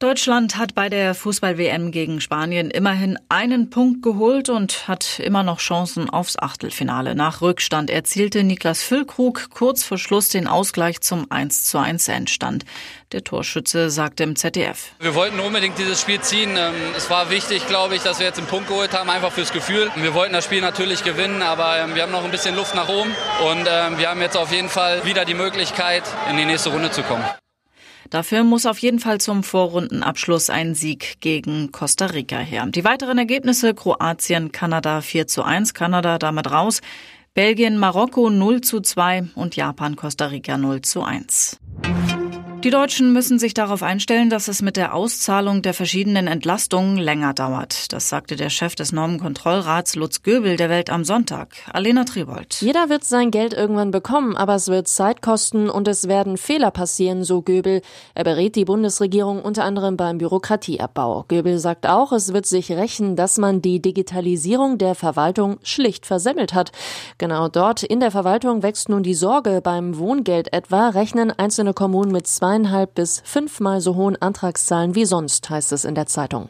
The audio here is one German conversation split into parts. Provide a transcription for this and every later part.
Deutschland hat bei der Fußball-WM gegen Spanien immerhin einen Punkt geholt und hat immer noch Chancen aufs Achtelfinale. Nach Rückstand erzielte Niklas Füllkrug kurz vor Schluss den Ausgleich zum 1 zu 1 Endstand. Der Torschütze sagte im ZDF. Wir wollten unbedingt dieses Spiel ziehen. Ähm, es war wichtig, glaube ich, dass wir jetzt einen Punkt geholt haben, einfach fürs Gefühl. Wir wollten das Spiel natürlich gewinnen, aber ähm, wir haben noch ein bisschen Luft nach oben und ähm, wir haben jetzt auf jeden Fall wieder die Möglichkeit, in die nächste Runde zu kommen. Dafür muss auf jeden Fall zum Vorrundenabschluss ein Sieg gegen Costa Rica her. Die weiteren Ergebnisse Kroatien, Kanada 4 zu 1, Kanada damit raus, Belgien, Marokko 0 zu 2 und Japan, Costa Rica 0 zu 1. Die Deutschen müssen sich darauf einstellen, dass es mit der Auszahlung der verschiedenen Entlastungen länger dauert. Das sagte der Chef des Normenkontrollrats Lutz Göbel der Welt am Sonntag. Alena Tribold. Jeder wird sein Geld irgendwann bekommen, aber es wird Zeit kosten und es werden Fehler passieren, so Göbel. Er berät die Bundesregierung unter anderem beim Bürokratieabbau. Göbel sagt auch, es wird sich rächen, dass man die Digitalisierung der Verwaltung schlicht versemmelt hat. Genau dort in der Verwaltung wächst nun die Sorge. Beim Wohngeld etwa rechnen einzelne Kommunen mit zwei zweieinhalb bis fünfmal so hohen Antragszahlen wie sonst, heißt es in der Zeitung.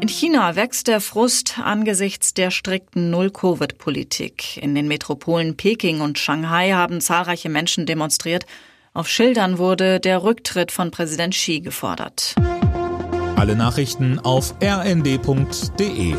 In China wächst der Frust angesichts der strikten Null-Covid-Politik. In den Metropolen Peking und Shanghai haben zahlreiche Menschen demonstriert. Auf Schildern wurde der Rücktritt von Präsident Xi gefordert. Alle Nachrichten auf rnd.de